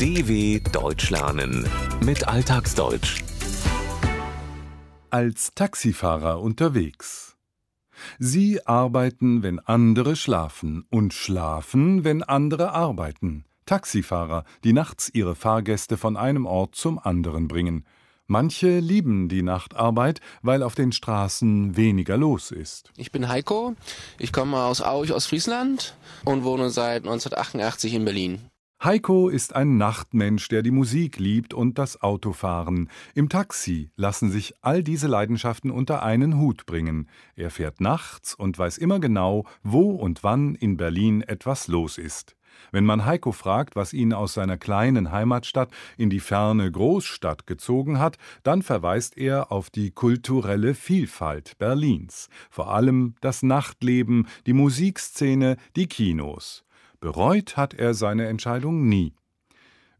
DW Deutsch lernen mit Alltagsdeutsch. Als Taxifahrer unterwegs. Sie arbeiten, wenn andere schlafen und schlafen, wenn andere arbeiten. Taxifahrer, die nachts ihre Fahrgäste von einem Ort zum anderen bringen. Manche lieben die Nachtarbeit, weil auf den Straßen weniger los ist. Ich bin Heiko, ich komme aus Aurich, Ostfriesland und wohne seit 1988 in Berlin. Heiko ist ein Nachtmensch, der die Musik liebt und das Autofahren. Im Taxi lassen sich all diese Leidenschaften unter einen Hut bringen. Er fährt nachts und weiß immer genau, wo und wann in Berlin etwas los ist. Wenn man Heiko fragt, was ihn aus seiner kleinen Heimatstadt in die ferne Großstadt gezogen hat, dann verweist er auf die kulturelle Vielfalt Berlins, vor allem das Nachtleben, die Musikszene, die Kinos. Bereut hat er seine Entscheidung nie.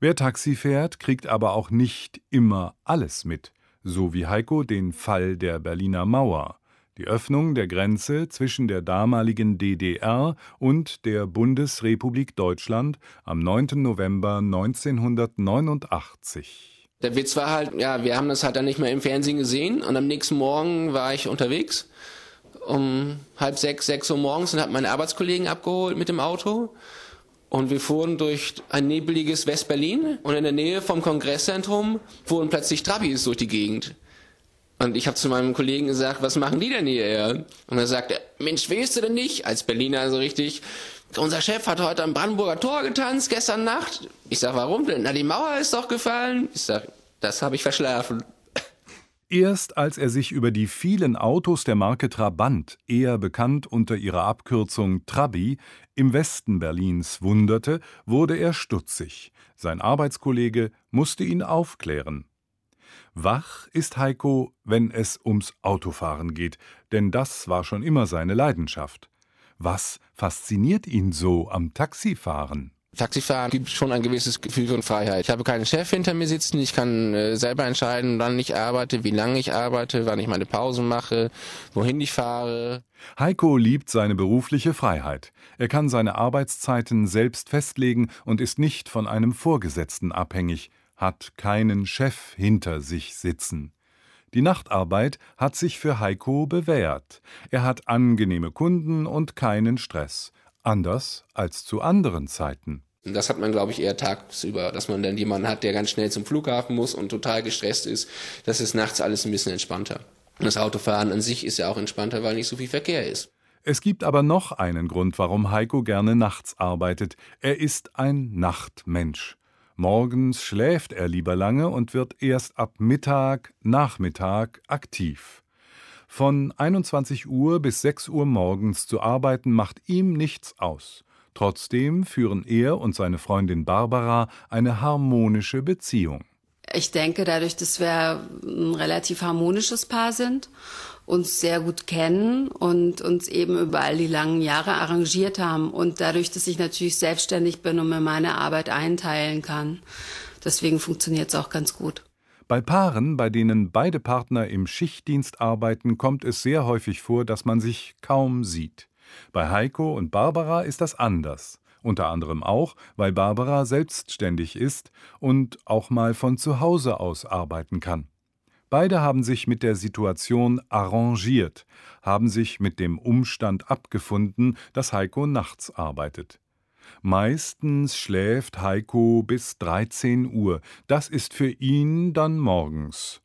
Wer Taxi fährt, kriegt aber auch nicht immer alles mit, so wie Heiko den Fall der Berliner Mauer, die Öffnung der Grenze zwischen der damaligen DDR und der Bundesrepublik Deutschland am 9. November 1989. Der Witz war halt, ja, wir haben das halt dann nicht mehr im Fernsehen gesehen und am nächsten Morgen war ich unterwegs um halb sechs, sechs Uhr morgens und habe meine Arbeitskollegen abgeholt mit dem Auto. Und wir fuhren durch ein nebeliges West-Berlin und in der Nähe vom Kongresszentrum fuhren plötzlich Trabis durch die Gegend. Und ich habe zu meinem Kollegen gesagt, was machen die denn hier? Und er sagte, Mensch, weißt du denn nicht? Als Berliner so richtig, unser Chef hat heute am Brandenburger Tor getanzt, gestern Nacht. Ich sag, warum denn? Na, die Mauer ist doch gefallen. Ich sag, das habe ich verschlafen. Erst als er sich über die vielen Autos der Marke Trabant, eher bekannt unter ihrer Abkürzung Trabi, im Westen Berlins wunderte, wurde er stutzig. Sein Arbeitskollege musste ihn aufklären. Wach ist Heiko, wenn es ums Autofahren geht, denn das war schon immer seine Leidenschaft. Was fasziniert ihn so am Taxifahren? Taxifahren gibt schon ein gewisses Gefühl von Freiheit. Ich habe keinen Chef hinter mir sitzen, ich kann äh, selber entscheiden, wann ich arbeite, wie lange ich arbeite, wann ich meine Pausen mache, wohin ich fahre. Heiko liebt seine berufliche Freiheit. Er kann seine Arbeitszeiten selbst festlegen und ist nicht von einem Vorgesetzten abhängig, hat keinen Chef hinter sich sitzen. Die Nachtarbeit hat sich für Heiko bewährt. Er hat angenehme Kunden und keinen Stress. Anders als zu anderen Zeiten. Das hat man, glaube ich, eher tagsüber, dass man dann jemanden hat, der ganz schnell zum Flughafen muss und total gestresst ist. Das ist nachts alles ein bisschen entspannter. Und das Autofahren an sich ist ja auch entspannter, weil nicht so viel Verkehr ist. Es gibt aber noch einen Grund, warum Heiko gerne nachts arbeitet. Er ist ein Nachtmensch. Morgens schläft er lieber lange und wird erst ab Mittag, Nachmittag aktiv. Von 21 Uhr bis 6 Uhr morgens zu arbeiten macht ihm nichts aus. Trotzdem führen er und seine Freundin Barbara eine harmonische Beziehung. Ich denke, dadurch, dass wir ein relativ harmonisches Paar sind, uns sehr gut kennen und uns eben über all die langen Jahre arrangiert haben und dadurch, dass ich natürlich selbstständig bin und mir meine Arbeit einteilen kann. Deswegen funktioniert es auch ganz gut. Bei Paaren, bei denen beide Partner im Schichtdienst arbeiten, kommt es sehr häufig vor, dass man sich kaum sieht. Bei Heiko und Barbara ist das anders. Unter anderem auch, weil Barbara selbstständig ist und auch mal von zu Hause aus arbeiten kann. Beide haben sich mit der Situation arrangiert, haben sich mit dem Umstand abgefunden, dass Heiko nachts arbeitet. Meistens schläft Heiko bis 13 Uhr, das ist für ihn dann morgens.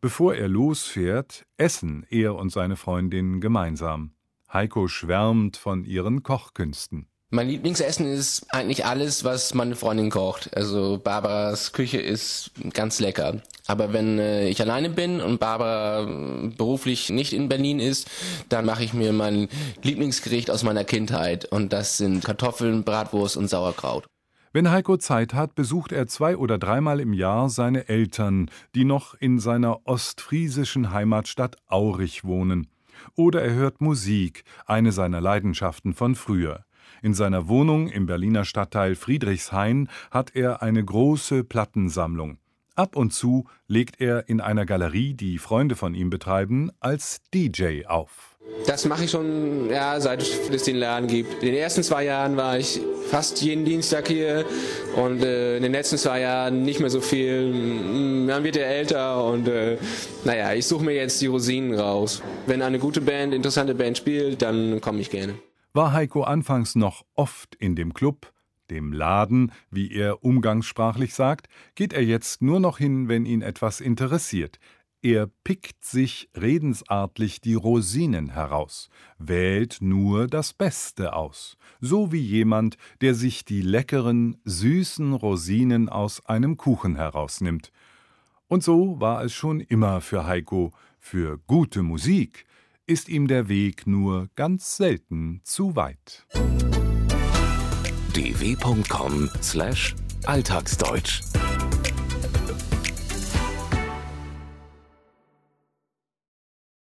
Bevor er losfährt, essen er und seine Freundin gemeinsam. Heiko schwärmt von ihren Kochkünsten. Mein Lieblingsessen ist eigentlich alles, was meine Freundin kocht. Also Barbaras Küche ist ganz lecker. Aber wenn äh, ich alleine bin und Barbara äh, beruflich nicht in Berlin ist, dann mache ich mir mein Lieblingsgericht aus meiner Kindheit. Und das sind Kartoffeln, Bratwurst und Sauerkraut. Wenn Heiko Zeit hat, besucht er zwei oder dreimal im Jahr seine Eltern, die noch in seiner ostfriesischen Heimatstadt Aurich wohnen. Oder er hört Musik, eine seiner Leidenschaften von früher. In seiner Wohnung im Berliner Stadtteil Friedrichshain hat er eine große Plattensammlung. Ab und zu legt er in einer Galerie, die Freunde von ihm betreiben, als DJ auf. Das mache ich schon, ja, seit es den Laden gibt. In den ersten zwei Jahren war ich fast jeden Dienstag hier und äh, in den letzten zwei Jahren nicht mehr so viel. Man wird ja älter und äh, naja, ich suche mir jetzt die Rosinen raus. Wenn eine gute Band, interessante Band spielt, dann komme ich gerne. War Heiko anfangs noch oft in dem Club, dem Laden, wie er umgangssprachlich sagt, geht er jetzt nur noch hin, wenn ihn etwas interessiert. Er pickt sich redensartlich die Rosinen heraus, wählt nur das Beste aus, so wie jemand, der sich die leckeren, süßen Rosinen aus einem Kuchen herausnimmt. Und so war es schon immer für Heiko, für gute Musik ist ihm der Weg nur ganz selten zu weit. dw.com/alltagsdeutsch